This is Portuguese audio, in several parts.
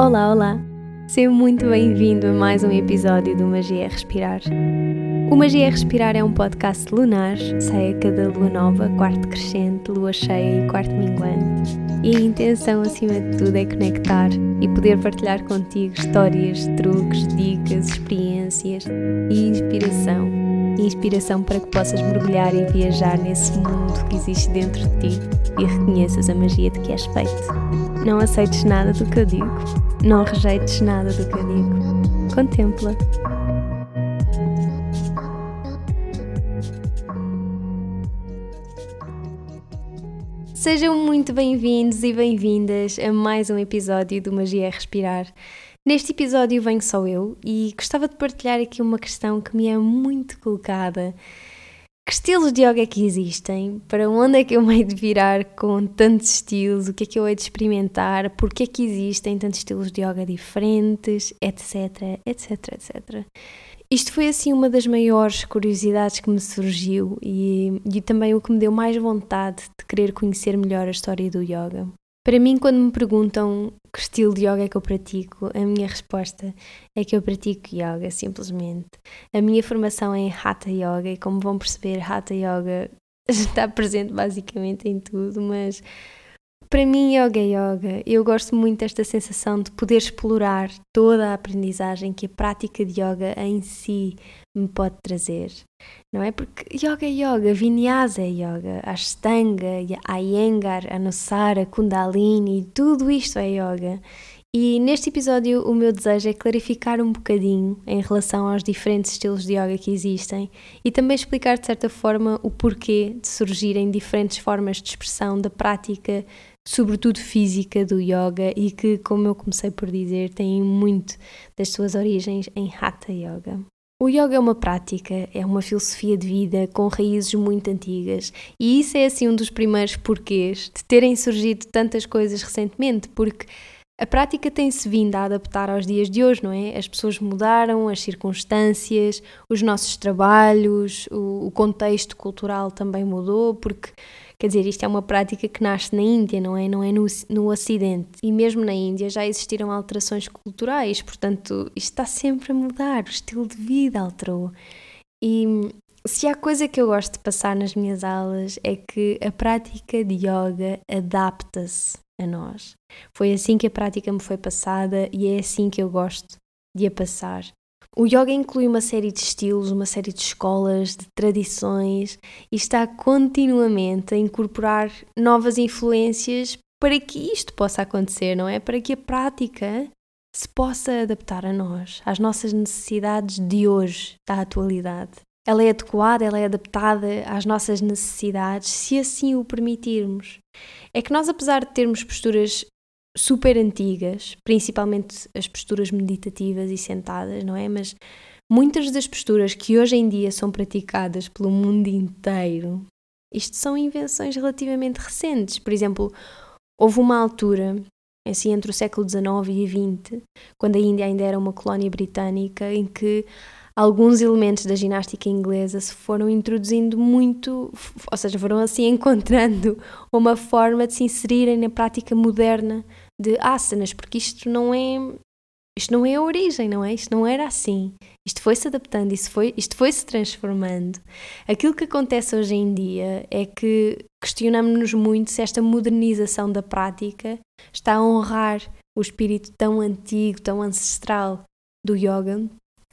Olá, olá! Seja muito bem-vindo a mais um episódio do Magia Respirar. O Magia Respirar é um podcast lunar, sai a cada lua nova, quarto crescente, lua cheia e quarto minguante. E a intenção, acima de tudo, é conectar e poder partilhar contigo histórias, truques, dicas, experiências e inspiração. Inspiração para que possas mergulhar e viajar nesse mundo que existe dentro de ti e reconheças a magia de que és feito. Não aceites nada do que eu digo não rejeites nada do que eu digo. Contempla. Sejam muito bem-vindos e bem-vindas a mais um episódio do Magia é Respirar. Neste episódio venho só eu e gostava de partilhar aqui uma questão que me é muito colocada que estilos de yoga é que existem? Para onde é que eu me hei de virar com tantos estilos? O que é que eu hei de experimentar? Porquê é que existem tantos estilos de yoga diferentes? Etc, etc, etc. Isto foi assim uma das maiores curiosidades que me surgiu e, e também o que me deu mais vontade de querer conhecer melhor a história do yoga. Para mim, quando me perguntam que estilo de yoga é que eu pratico, a minha resposta é que eu pratico yoga, simplesmente. A minha formação é em Hatha Yoga e, como vão perceber, Hatha Yoga está presente basicamente em tudo, mas para mim, yoga é yoga. Eu gosto muito desta sensação de poder explorar toda a aprendizagem que a prática de yoga em si me pode trazer. Não é? Porque yoga é yoga, vinyasa é yoga, ashtanga, iyengar, anusara, kundalini, tudo isto é yoga. E neste episódio o meu desejo é clarificar um bocadinho em relação aos diferentes estilos de yoga que existem e também explicar de certa forma o porquê de surgirem diferentes formas de expressão da prática sobretudo física do yoga e que, como eu comecei por dizer, tem muito das suas origens em Hatha Yoga. O yoga é uma prática, é uma filosofia de vida com raízes muito antigas e isso é assim um dos primeiros porquês de terem surgido tantas coisas recentemente, porque a prática tem-se vindo a adaptar aos dias de hoje, não é? As pessoas mudaram, as circunstâncias, os nossos trabalhos, o, o contexto cultural também mudou, porque Quer dizer, isto é uma prática que nasce na Índia, não é? Não é no, no Ocidente. E mesmo na Índia já existiram alterações culturais, portanto, isto está sempre a mudar, o estilo de vida alterou. E se há coisa que eu gosto de passar nas minhas aulas é que a prática de yoga adapta-se a nós. Foi assim que a prática me foi passada e é assim que eu gosto de a passar. O yoga inclui uma série de estilos, uma série de escolas, de tradições e está continuamente a incorporar novas influências para que isto possa acontecer, não é? Para que a prática se possa adaptar a nós, às nossas necessidades de hoje, da atualidade. Ela é adequada, ela é adaptada às nossas necessidades, se assim o permitirmos. É que nós, apesar de termos posturas super antigas, principalmente as posturas meditativas e sentadas, não é? Mas muitas das posturas que hoje em dia são praticadas pelo mundo inteiro, isto são invenções relativamente recentes. Por exemplo, houve uma altura, assim entre o século XIX e XX, quando a Índia ainda era uma colónia britânica, em que alguns elementos da ginástica inglesa se foram introduzindo muito, ou seja, foram assim encontrando uma forma de se inserirem na prática moderna de asanas, porque isto não é isto não é a origem, não é? Isto não era assim. Isto foi se adaptando, isto foi, isto foi se transformando. Aquilo que acontece hoje em dia é que questionamos-nos muito se esta modernização da prática está a honrar o espírito tão antigo, tão ancestral do yoga,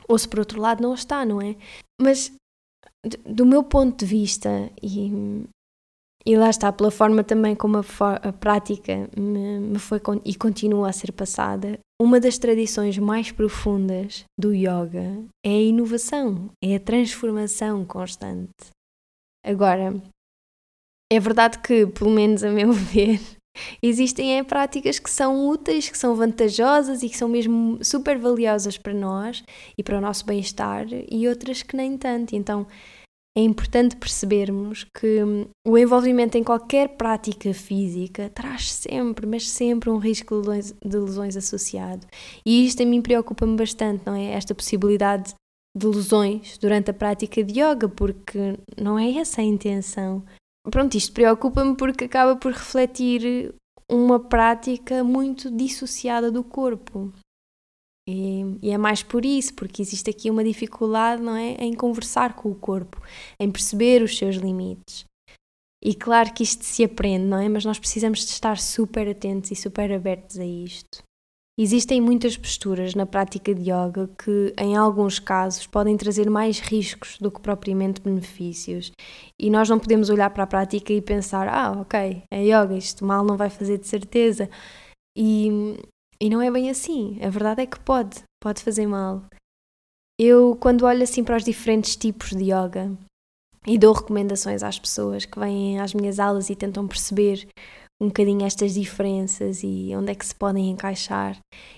ou se por outro lado não está, não é? Mas do meu ponto de vista, e e lá está, pela forma também como a, a prática me, me, foi e continua a ser passada, uma das tradições mais profundas do yoga é a inovação, é a transformação constante. Agora, é verdade que, pelo menos a meu ver, existem é, práticas que são úteis, que são vantajosas e que são mesmo super valiosas para nós e para o nosso bem-estar, e outras que nem tanto. Então, é importante percebermos que hum, o envolvimento em qualquer prática física traz sempre, mas sempre um risco de lesões, de lesões associado. E isto a mim preocupa-me bastante, não é? Esta possibilidade de lesões durante a prática de yoga, porque não é essa a intenção. Pronto, isto preocupa-me porque acaba por refletir uma prática muito dissociada do corpo. E, e, é mais por isso, porque existe aqui uma dificuldade, não é? Em conversar com o corpo, em perceber os seus limites. E claro que isto se aprende, não é? Mas nós precisamos de estar super atentos e super abertos a isto. Existem muitas posturas na prática de yoga que, em alguns casos, podem trazer mais riscos do que propriamente benefícios. E nós não podemos olhar para a prática e pensar: ah, ok, é yoga, isto mal não vai fazer de certeza. E, e não é bem assim. A verdade é que pode, pode fazer mal. Eu, quando olho assim para os diferentes tipos de yoga e dou recomendações às pessoas que vêm às minhas aulas e tentam perceber um bocadinho estas diferenças e onde é que se podem encaixar.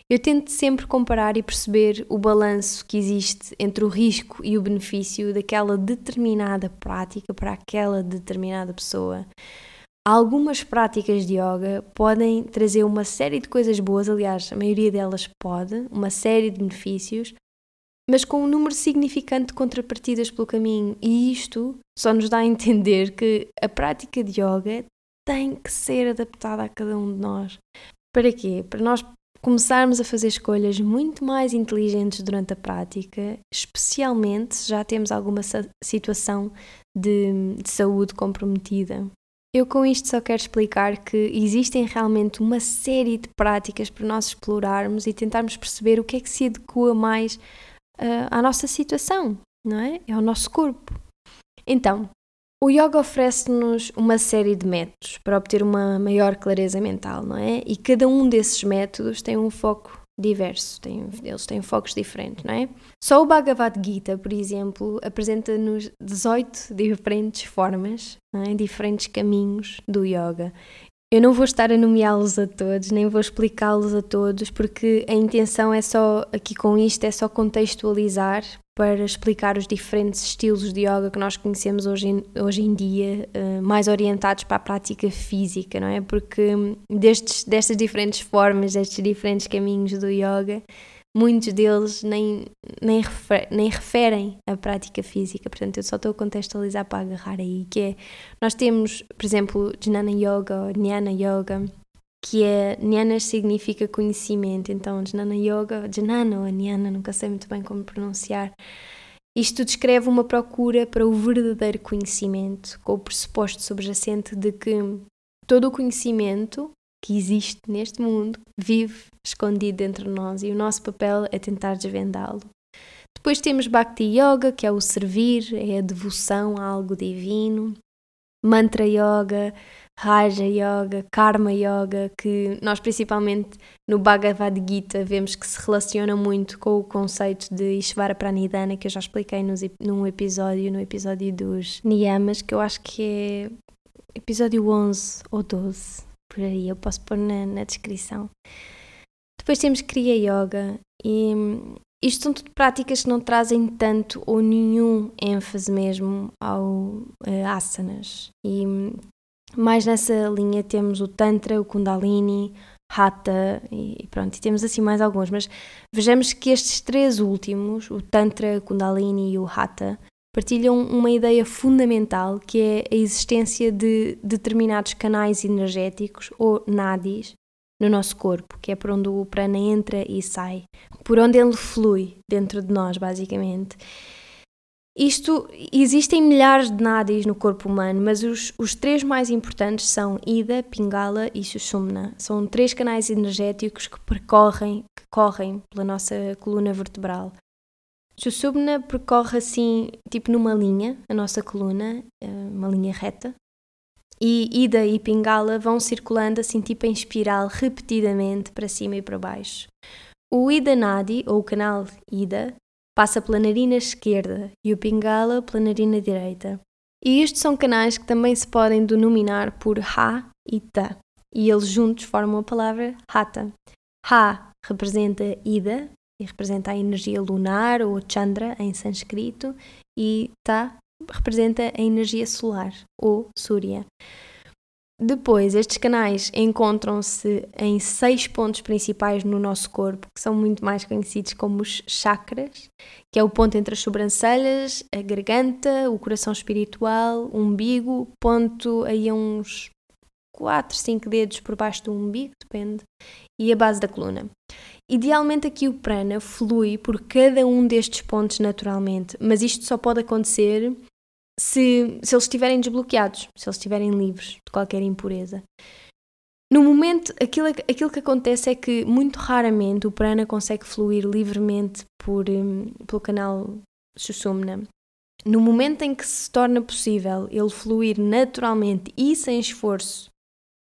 Eu tento sempre comparar e perceber o balanço que existe entre o risco e o benefício daquela determinada prática para aquela determinada pessoa. Algumas práticas de yoga podem trazer uma série de coisas boas, aliás, a maioria delas pode, uma série de benefícios, mas com um número significante de contrapartidas pelo caminho, e isto só nos dá a entender que a prática de yoga tem que ser adaptada a cada um de nós. Para quê? Para nós começarmos a fazer escolhas muito mais inteligentes durante a prática, especialmente se já temos alguma situação de, de saúde comprometida. Eu com isto só quero explicar que existem realmente uma série de práticas para nós explorarmos e tentarmos perceber o que é que se adequa mais uh, à nossa situação, não é? É o nosso corpo. Então, o yoga oferece-nos uma série de métodos para obter uma maior clareza mental, não é? E cada um desses métodos tem um foco diverso, tem, eles têm focos diferentes, não é? Só o Bhagavad Gita, por exemplo, apresenta-nos 18 diferentes formas, é? diferentes caminhos do yoga. Eu não vou estar a nomeá-los a todos, nem vou explicá-los a todos, porque a intenção é só, aqui com isto, é só contextualizar para explicar os diferentes estilos de yoga que nós conhecemos hoje em, hoje em dia, uh, mais orientados para a prática física, não é? Porque destes, destas diferentes formas, destes diferentes caminhos do yoga, muitos deles nem, nem, refer, nem referem a prática física, portanto eu só estou a contextualizar para agarrar aí, que é, nós temos, por exemplo, Jnana Yoga ou Jnana Yoga, que é, Jnana significa conhecimento, então Jnana Yoga, Jnana ou Jnana, nunca sei muito bem como pronunciar, isto descreve uma procura para o verdadeiro conhecimento, com o pressuposto subjacente de que todo o conhecimento que existe neste mundo vive escondido dentro de nós e o nosso papel é tentar desvendá-lo. Depois temos Bhakti Yoga, que é o servir, é a devoção a algo divino. Mantra Yoga, Raja Yoga, Karma Yoga, que nós principalmente no Bhagavad Gita vemos que se relaciona muito com o conceito de Ishvara Pranidhana, que eu já expliquei nos, num episódio, no episódio dos Niyamas, que eu acho que é episódio 11 ou 12 por aí, eu posso pôr na, na descrição. Depois temos Kriya Yoga e isto são tudo práticas que não trazem tanto ou nenhum ênfase mesmo ao uh, asanas. E mais nessa linha temos o Tantra, o Kundalini, Hatha e pronto, e temos assim mais alguns, mas vejamos que estes três últimos, o Tantra, o Kundalini e o Hatha, partilham uma ideia fundamental que é a existência de determinados canais energéticos ou nadis no nosso corpo, que é por onde o prana entra e sai, por onde ele flui dentro de nós, basicamente. Isto, existem milhares de nadis no corpo humano, mas os, os três mais importantes são Ida, Pingala e Sushumna. São três canais energéticos que percorrem, que correm pela nossa coluna vertebral. Sushumna percorre assim, tipo numa linha, a nossa coluna, eh, uma linha reta. E Ida e Pingala vão circulando assim, tipo em espiral, repetidamente para cima e para baixo. O Ida Nadi, ou o canal Ida, passa pela narina esquerda e o Pingala pela narina direita. E estes são canais que também se podem denominar por Ha e Ta, e eles juntos formam a palavra Hatha. Ha representa Ida, e representa a energia lunar ou Chandra em sânscrito, e Ta representa a energia solar ou Surya. Depois, estes canais encontram-se em seis pontos principais no nosso corpo, que são muito mais conhecidos como os chakras, que é o ponto entre as sobrancelhas, a garganta, o coração espiritual, o umbigo, ponto aí a uns 4, 5 dedos por baixo do umbigo, depende, e a base da coluna. Idealmente aqui o prana flui por cada um destes pontos naturalmente, mas isto só pode acontecer se, se eles estiverem desbloqueados, se eles estiverem livres de qualquer impureza. No momento, aquilo, aquilo que acontece é que muito raramente o prana consegue fluir livremente por, um, pelo canal Sushumna. No momento em que se torna possível ele fluir naturalmente e sem esforço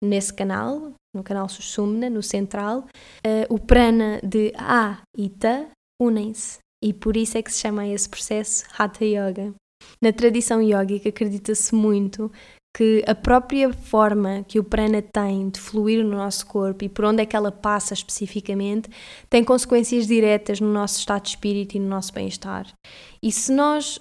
nesse canal, no canal Sushumna, no central, uh, o prana de A e Ta unem-se. E por isso é que se chama esse processo Hatha Yoga. Na tradição yógica acredita-se muito que a própria forma que o prana tem de fluir no nosso corpo e por onde é que ela passa especificamente tem consequências diretas no nosso estado de espírito e no nosso bem-estar. E se nós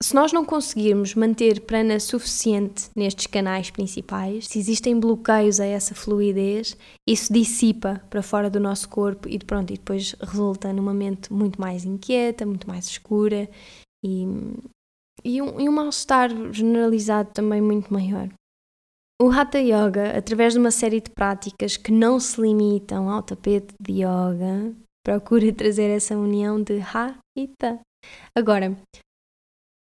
se nós não conseguirmos manter prana suficiente nestes canais principais, se existem bloqueios a essa fluidez, isso dissipa para fora do nosso corpo e pronto, e depois resulta numa mente muito mais inquieta, muito mais escura e, e um, e um mal-estar generalizado também muito maior. O Hatha Yoga, através de uma série de práticas que não se limitam ao tapete de yoga, procura trazer essa união de Ha e Ta. Agora,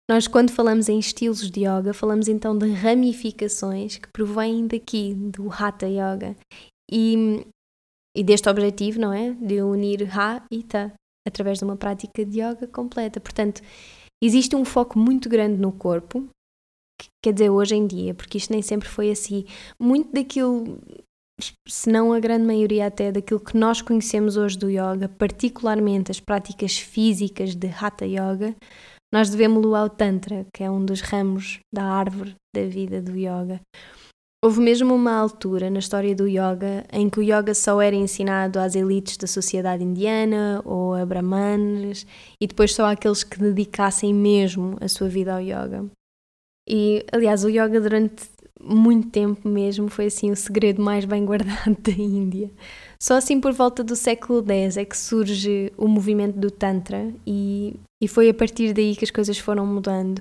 nós, quando falamos em estilos de yoga, falamos então de ramificações que provêm daqui, do Hatha Yoga. E, e deste objetivo, não é? De unir Ha e Ta através de uma prática de yoga completa. Portanto, existe um foco muito grande no corpo, que, quer dizer, hoje em dia, porque isto nem sempre foi assim. Muito daquilo, se não a grande maioria até, daquilo que nós conhecemos hoje do yoga, particularmente as práticas físicas de Hatha Yoga, nós devemos-lo ao Tantra, que é um dos ramos da árvore da vida do yoga. Houve mesmo uma altura na história do yoga em que o yoga só era ensinado às elites da sociedade indiana ou a brahmanes e depois só àqueles que dedicassem mesmo a sua vida ao yoga. E, aliás, o yoga durante muito tempo mesmo foi assim o segredo mais bem guardado da Índia. Só assim por volta do século X é que surge o movimento do Tantra e, e foi a partir daí que as coisas foram mudando.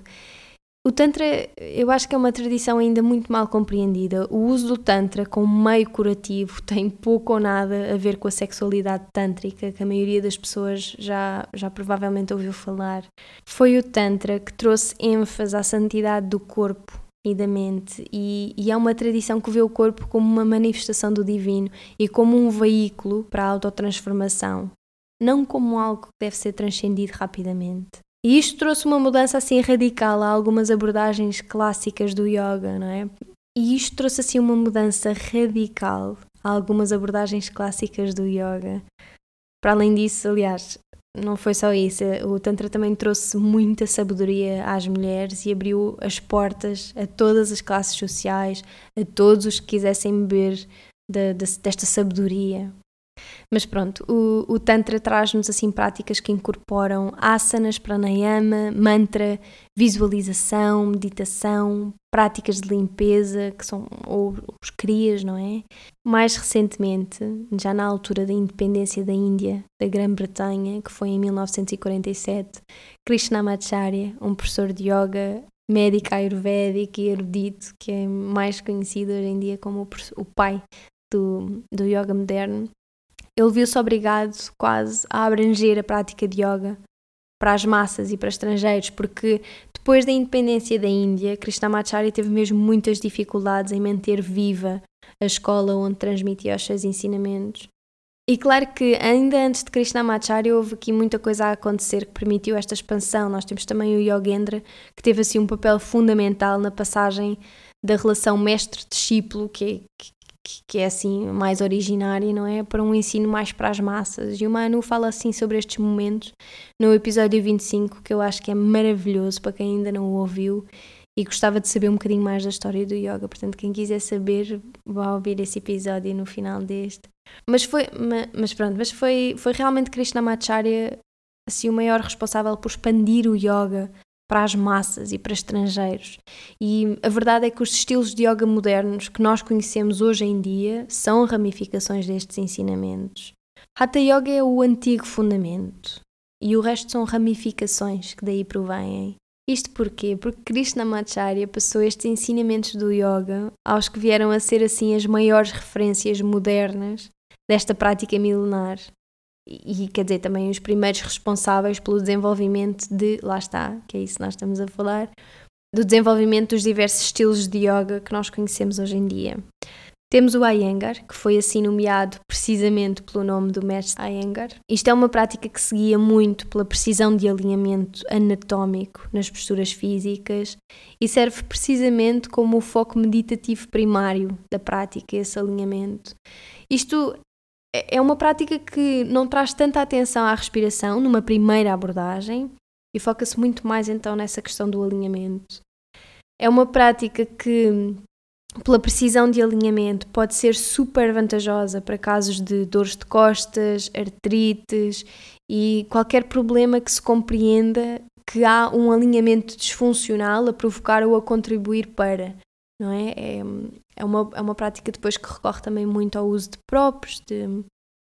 O Tantra, eu acho que é uma tradição ainda muito mal compreendida. O uso do Tantra como meio curativo tem pouco ou nada a ver com a sexualidade tântrica, que a maioria das pessoas já, já provavelmente ouviu falar. Foi o Tantra que trouxe ênfase à santidade do corpo e da mente, e, e é uma tradição que vê o corpo como uma manifestação do divino e como um veículo para a autotransformação, não como algo que deve ser transcendido rapidamente. E isto trouxe uma mudança assim radical a algumas abordagens clássicas do yoga, não é? E isto trouxe assim uma mudança radical a algumas abordagens clássicas do yoga. Para além disso, aliás, não foi só isso, o Tantra também trouxe muita sabedoria às mulheres e abriu as portas a todas as classes sociais, a todos os que quisessem beber de, de, desta sabedoria. Mas pronto, o, o Tantra traz-nos assim práticas que incorporam asanas, pranayama, mantra, visualização, meditação, práticas de limpeza, que são ou, os crias, não é? Mais recentemente, já na altura da independência da Índia, da Grã-Bretanha, que foi em 1947, Krishnamacharya, um professor de yoga, médico ayurvédico e erudito, que é mais conhecido hoje em dia como o, pai do, do yoga moderno, ele viu-se obrigado quase a abranger a prática de yoga para as massas e para estrangeiros, porque depois da independência da Índia, Krishnamacharya teve mesmo muitas dificuldades em manter viva a escola onde transmitia os seus ensinamentos. E claro que ainda antes de Krishnamacharya houve aqui muita coisa a acontecer que permitiu esta expansão. Nós temos também o Yogendra, que teve assim um papel fundamental na passagem da relação mestre-discípulo, que, é, que é assim mais originária, não é? Para um ensino mais para as massas. E o Manu fala assim sobre estes momentos no episódio 25, que eu acho que é maravilhoso para quem ainda não o ouviu e gostava de saber um bocadinho mais da história do yoga. Portanto, quem quiser saber, vá ouvir esse episódio no final deste. Mas foi, mas pronto, mas foi, foi realmente Krishnamacharya assim o maior responsável por expandir o yoga para as massas e para estrangeiros. E a verdade é que os estilos de yoga modernos que nós conhecemos hoje em dia são ramificações destes ensinamentos. Hatha Yoga é o antigo fundamento e o resto são ramificações que daí provêm. Isto porquê? Porque Krishnamacharya passou estes ensinamentos do yoga aos que vieram a ser assim as maiores referências modernas desta prática milenar. E, quer dizer, também os primeiros responsáveis pelo desenvolvimento de, lá está, que é isso que nós estamos a falar, do desenvolvimento dos diversos estilos de yoga que nós conhecemos hoje em dia. Temos o Iyengar, que foi assim nomeado precisamente pelo nome do mestre Iyengar. Isto é uma prática que seguia muito pela precisão de alinhamento anatómico nas posturas físicas e serve precisamente como o foco meditativo primário da prática, esse alinhamento. Isto é, é uma prática que não traz tanta atenção à respiração numa primeira abordagem e foca-se muito mais então nessa questão do alinhamento. É uma prática que pela precisão de alinhamento, pode ser super vantajosa para casos de dores de costas, artrites e qualquer problema que se compreenda que há um alinhamento disfuncional a provocar ou a contribuir para. Não é? É, é, uma, é uma prática depois que recorre também muito ao uso de próprios, de,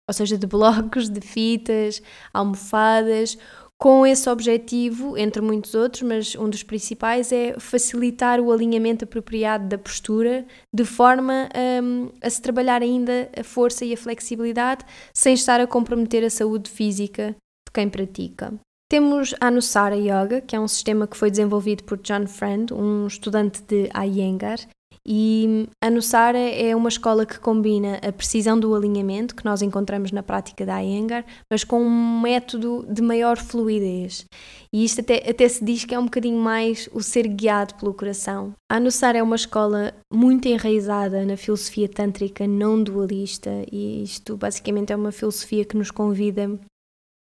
ou seja, de blocos, de fitas, almofadas, com esse objetivo, entre muitos outros, mas um dos principais é facilitar o alinhamento apropriado da postura, de forma um, a se trabalhar ainda a força e a flexibilidade, sem estar a comprometer a saúde física de quem pratica. Temos a Anusara Yoga, que é um sistema que foi desenvolvido por John Friend, um estudante de Iyengar, e a Nussara é uma escola que combina a precisão do alinhamento, que nós encontramos na prática da Iyengar, mas com um método de maior fluidez. E isto até, até se diz que é um bocadinho mais o ser guiado pelo coração. A Nussara é uma escola muito enraizada na filosofia tântrica não dualista, e isto basicamente é uma filosofia que nos convida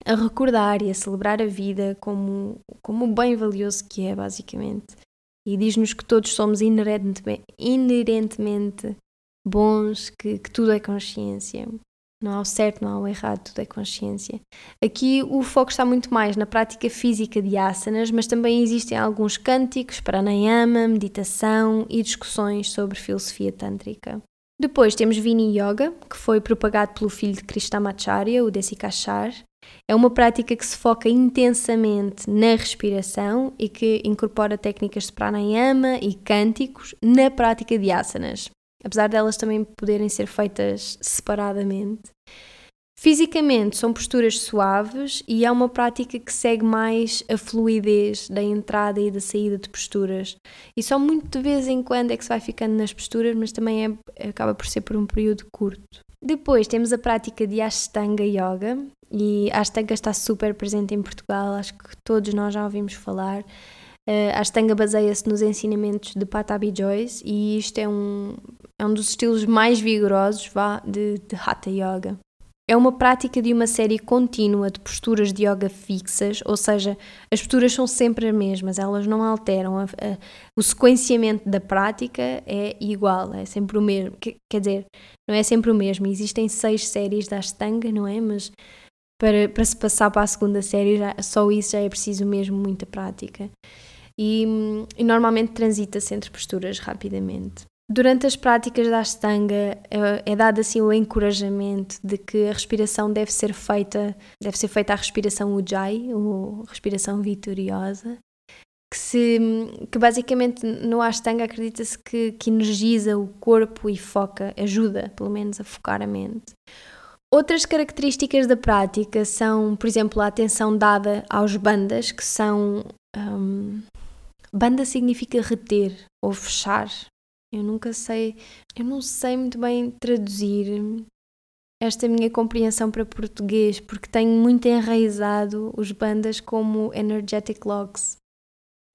a recordar e a celebrar a vida como, como o bem valioso que é, basicamente e diz-nos que todos somos inerentemente, bons, que, que tudo é consciência. Não há o certo, não há o errado, tudo é consciência. Aqui o foco está muito mais na prática física de asanas, mas também existem alguns cânticos, pranayama, meditação e discussões sobre filosofia tântrica. Depois temos Vini Yoga, que foi propagado pelo filho de Krishnamacharya, o Desikachar, é uma prática que se foca intensamente na respiração e que incorpora técnicas de pranayama e cânticos na prática de asanas, apesar delas também poderem ser feitas separadamente. Fisicamente são posturas suaves e é uma prática que segue mais a fluidez da entrada e da saída de posturas. E só muito de vez em quando é que se vai ficando nas posturas, mas também é, acaba por ser por um período curto. Depois temos a prática de Ashtanga Yoga, e Ashtanga está super presente em Portugal, acho que todos nós já ouvimos falar. Uh, a Ashtanga baseia-se nos ensinamentos de Patabi Joyce e isto é um, é um dos estilos mais vigorosos vá, de, de Hatha Yoga. É uma prática de uma série contínua de posturas de yoga fixas, ou seja, as posturas são sempre as mesmas, elas não alteram. A, a, o sequenciamento da prática é igual, é sempre o mesmo. Quer dizer, não é sempre o mesmo. Existem seis séries da Ashtanga, não é? Mas para, para se passar para a segunda série, já, só isso já é preciso mesmo muita prática. E, e normalmente transita-se entre posturas rapidamente. Durante as práticas da Ashtanga é, é dado assim o encorajamento de que a respiração deve ser feita, deve ser feita a respiração Ujjayi, ou respiração vitoriosa, que, se, que basicamente no Ashtanga acredita-se que, que energiza o corpo e foca, ajuda pelo menos a focar a mente. Outras características da prática são, por exemplo, a atenção dada aos bandas, que são. Um, banda significa reter ou fechar. Eu nunca sei, eu não sei muito bem traduzir esta minha compreensão para português, porque tenho muito enraizado os bandas como energetic logs.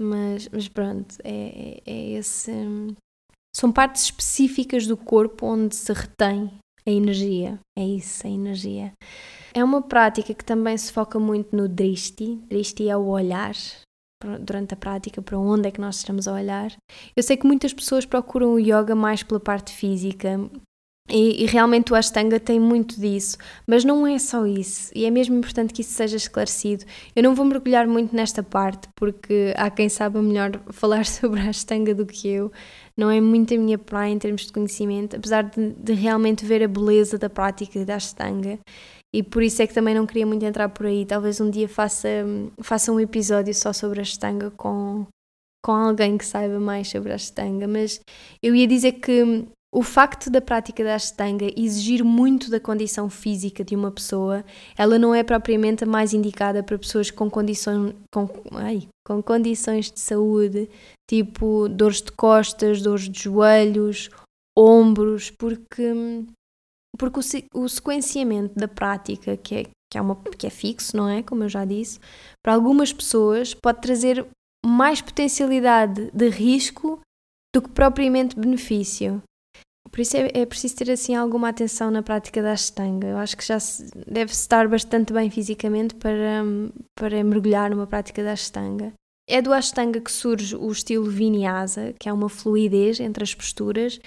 Mas, mas pronto, é, é, é esse. São partes específicas do corpo onde se retém a energia. É isso, a energia. É uma prática que também se foca muito no drishti. Drishti é o olhar durante a prática, para onde é que nós estamos a olhar. Eu sei que muitas pessoas procuram o yoga mais pela parte física, e, e, realmente o Ashtanga tem muito disso, mas não é só isso, e é mesmo importante que isso seja esclarecido. Eu não vou mergulhar muito nesta parte, porque há quem saiba melhor falar sobre a Ashtanga do que eu. Não é muito a minha praia em termos de conhecimento, apesar de, de realmente ver a beleza da prática da Ashtanga. E por isso é que também não queria muito entrar por aí. Talvez um dia faça, faça um episódio só sobre a Ashtanga com, com alguém que saiba mais sobre a Ashtanga, mas eu ia dizer que o facto da prática da Ashtanga exigir muito da condição física de uma pessoa, ela não é propriamente a mais indicada para pessoas com condições, com, ai, com condições de saúde, tipo dores de costas, dores de joelhos, ombros, porque, porque o, o sequenciamento da prática, que é, que, é uma, que é fixo, não é? Como eu já disse, para algumas pessoas pode trazer mais potencialidade de risco do que propriamente benefício. Por isso é, é preciso ter assim alguma atenção na prática da Ashtanga. Eu acho que já deve-se estar bastante bem fisicamente para, para mergulhar numa prática da Ashtanga. É do Ashtanga que surge o estilo Vinyasa, que é uma fluidez entre as posturas,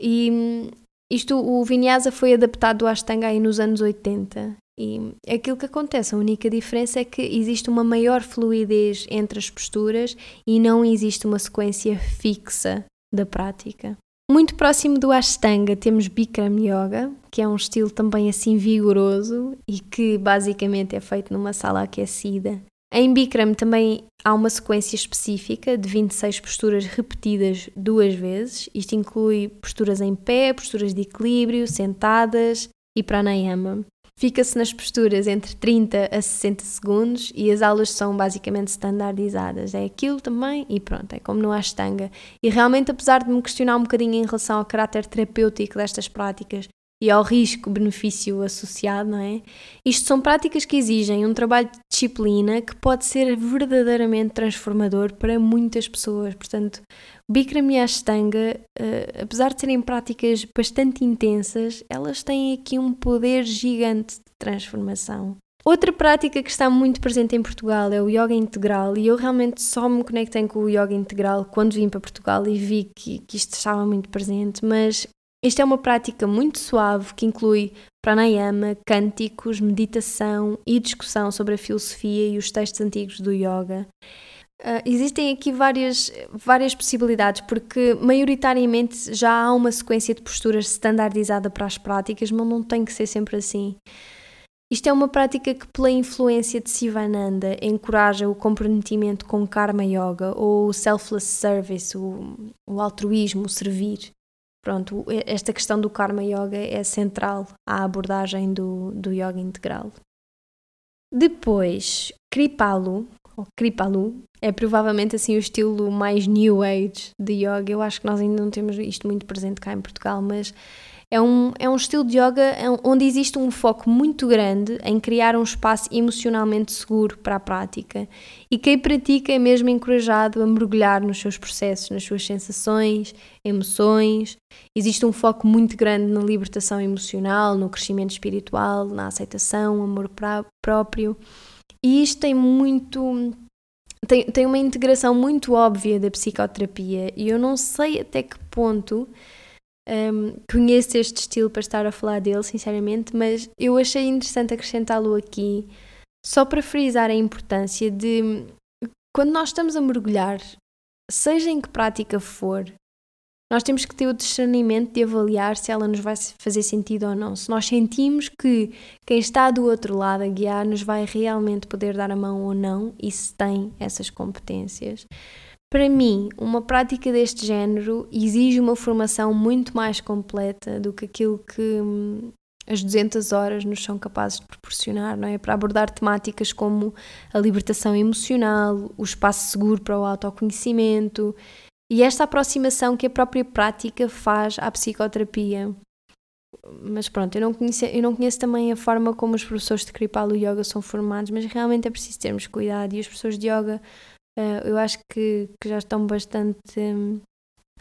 e isto, o Vinyasa foi adaptado do Ashtanga aí nos anos 80. E aquilo que acontece, a única diferença é que existe uma maior fluidez entre as posturas e não existe uma sequência fixa da prática. Muito próximo do Ashtanga temos Bikram Yoga, que é um estilo também assim vigoroso e que basicamente é feito numa sala aquecida. Em Bikram também há uma sequência específica de 26 posturas repetidas duas vezes. Isto inclui posturas em pé, posturas de equilíbrio, sentadas e pranayama. Fica-se nas posturas entre 30 a 60 segundos e as aulas são basicamente standardizadas. É aquilo também e pronto, é como no Ashtanga. E realmente, apesar de me questionar um bocadinho em relação ao caráter terapêutico destas práticas, e ao risco-benefício associado, não é? Isto são práticas que exigem um trabalho de disciplina que pode ser verdadeiramente transformador para muitas pessoas. Portanto, Bikram e Ashtanga, uh, apesar de serem práticas bastante intensas, elas têm aqui um poder gigante de transformação. Outra prática que está muito presente em Portugal é o yoga integral e eu realmente só me conectei com o yoga integral quando vim para Portugal e vi que, que isto estava muito presente, mas esta é uma prática muito suave que inclui pranayama, cânticos, meditação e discussão sobre a filosofia e os textos antigos do yoga. Uh, existem aqui várias, várias possibilidades, porque maioritariamente já há uma sequência de posturas standardizada para as práticas, mas não tem que ser sempre assim. Isto é uma prática que, pela influência de Sivananda, encoraja o comprometimento com Karma Yoga ou o selfless service, o, o altruísmo, o servir. Pronto, esta questão do Karma Yoga é central à abordagem do, do yoga integral. Depois, Kripalu, ou Kripalu, é provavelmente assim o estilo mais new age de yoga. Eu acho que nós ainda não temos isto muito presente cá em Portugal, mas é um, é um estilo de yoga é onde existe um foco muito grande em criar um espaço emocionalmente seguro para a prática. E quem pratica é mesmo encorajado a mergulhar nos seus processos, nas suas sensações, emoções. Existe um foco muito grande na libertação emocional, no crescimento espiritual, na aceitação, amor próprio. E isto tem muito. Tem, tem uma integração muito óbvia da psicoterapia e eu não sei até que ponto um, conheço este estilo para estar a falar dele, sinceramente, mas eu achei interessante acrescentá-lo aqui só para frisar a importância de quando nós estamos a mergulhar, seja em que prática for, nós temos que ter o discernimento de avaliar se ela nos vai fazer sentido ou não. Se nós sentimos que quem está do outro lado a guiar nos vai realmente poder dar a mão ou não e se tem essas competências. Para mim, uma prática deste género exige uma formação muito mais completa do que aquilo que hum, as 200 horas nos são capazes de proporcionar, não é? Para abordar temáticas como a libertação emocional, o espaço seguro para o autoconhecimento e esta aproximação que a própria prática faz à psicoterapia. Mas pronto, eu não, conheço, eu não conheço também a forma como os professores de Kripalu Yoga são formados, mas realmente é preciso termos cuidado e os professores de Yoga Uh, eu acho que, que, já estão bastante um,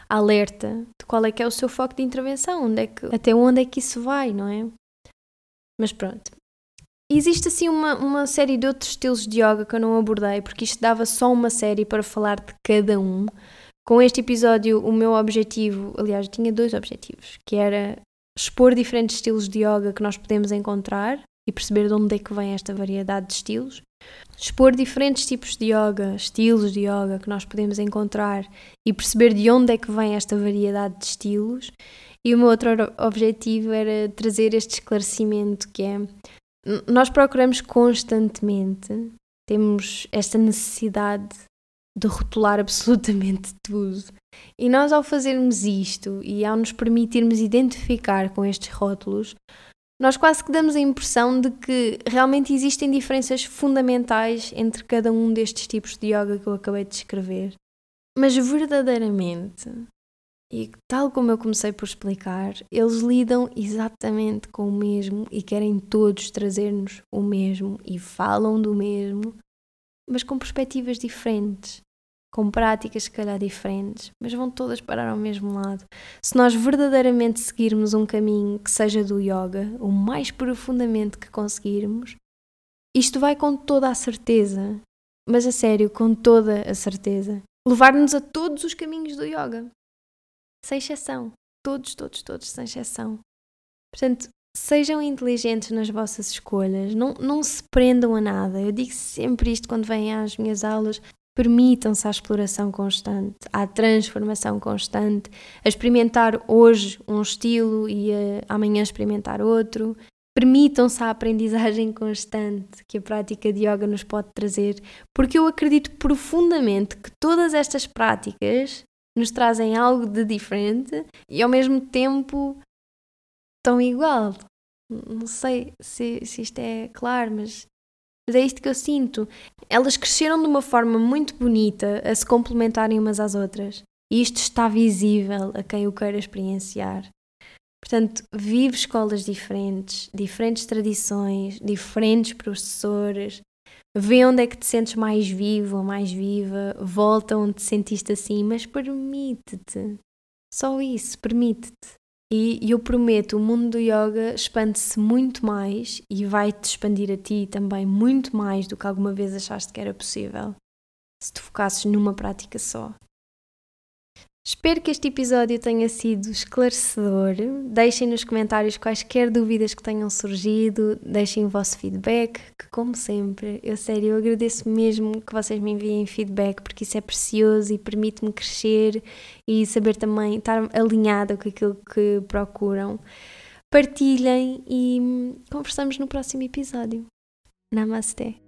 alerta de qual é que é o seu foco de intervenção, onde é que, até onde é que isso vai, não é? Mas pronto. Existe assim uma, uma série de outros estilos de yoga que eu não abordei, porque isto dava só uma série para falar de cada um. Com este episódio, o meu objetivo, aliás, tinha dois objetivos, que era expor diferentes estilos de yoga que nós podemos encontrar e perceber de onde é que vem esta variedade de estilos expor diferentes tipos de yoga, estilos de yoga que nós podemos encontrar e perceber de onde é que vem esta variedade de estilos. E o meu outro objetivo era trazer este esclarecimento que é nós procuramos constantemente, temos esta necessidade de rotular absolutamente tudo. E nós, ao fazermos isto e ao nos permitirmos identificar com estes rótulos, nós quase que damos a impressão de que realmente existem diferenças fundamentais entre cada um destes tipos de yoga que eu acabei de descrever. Mas verdadeiramente, e tal como eu comecei por explicar, eles lidam exatamente com o mesmo e querem todos trazer-nos o mesmo e falam do mesmo, mas com perspectivas diferentes com práticas se calhar diferentes, mas vão todas parar ao mesmo lado. Se nós verdadeiramente seguirmos um caminho que seja do yoga, o mais profundamente que conseguirmos, isto vai com toda a certeza, mas a sério, com toda a certeza, levar-nos a todos os caminhos do yoga, sem exceção. Todos, todos, todos, sem exceção. Portanto, sejam inteligentes nas vossas escolhas, não, não se prendam a nada. Eu digo sempre isto quando vêm às minhas aulas. Permitam-se à exploração constante, à transformação constante, a experimentar hoje um estilo e a, amanhã experimentar outro. Permitam-se à aprendizagem constante que a prática de yoga nos pode trazer, porque eu acredito profundamente que todas estas práticas nos trazem algo de diferente e ao mesmo tempo tão igual. Não sei se, se isto é claro, mas mas é isto que eu sinto. Elas cresceram de uma forma muito bonita a se complementarem umas às outras. E isto está visível a quem o queira experienciar. Portanto, vive escolas diferentes, diferentes tradições, diferentes professores. Vê onde é que te sentes mais vivo ou mais viva. Volta onde te sentiste assim, mas permite-te. Só isso, permite-te. E eu prometo, o mundo do yoga expande-se muito mais e vai-te expandir a ti também muito mais do que alguma vez achaste que era possível, se tu focasses numa prática só. Espero que este episódio tenha sido esclarecedor. Deixem nos comentários quaisquer dúvidas que tenham surgido, deixem o vosso feedback, que, como sempre, eu sério, eu agradeço mesmo que vocês me enviem feedback, porque isso é precioso e permite-me crescer e saber também estar alinhada com aquilo que procuram. Partilhem e conversamos no próximo episódio. Namaste.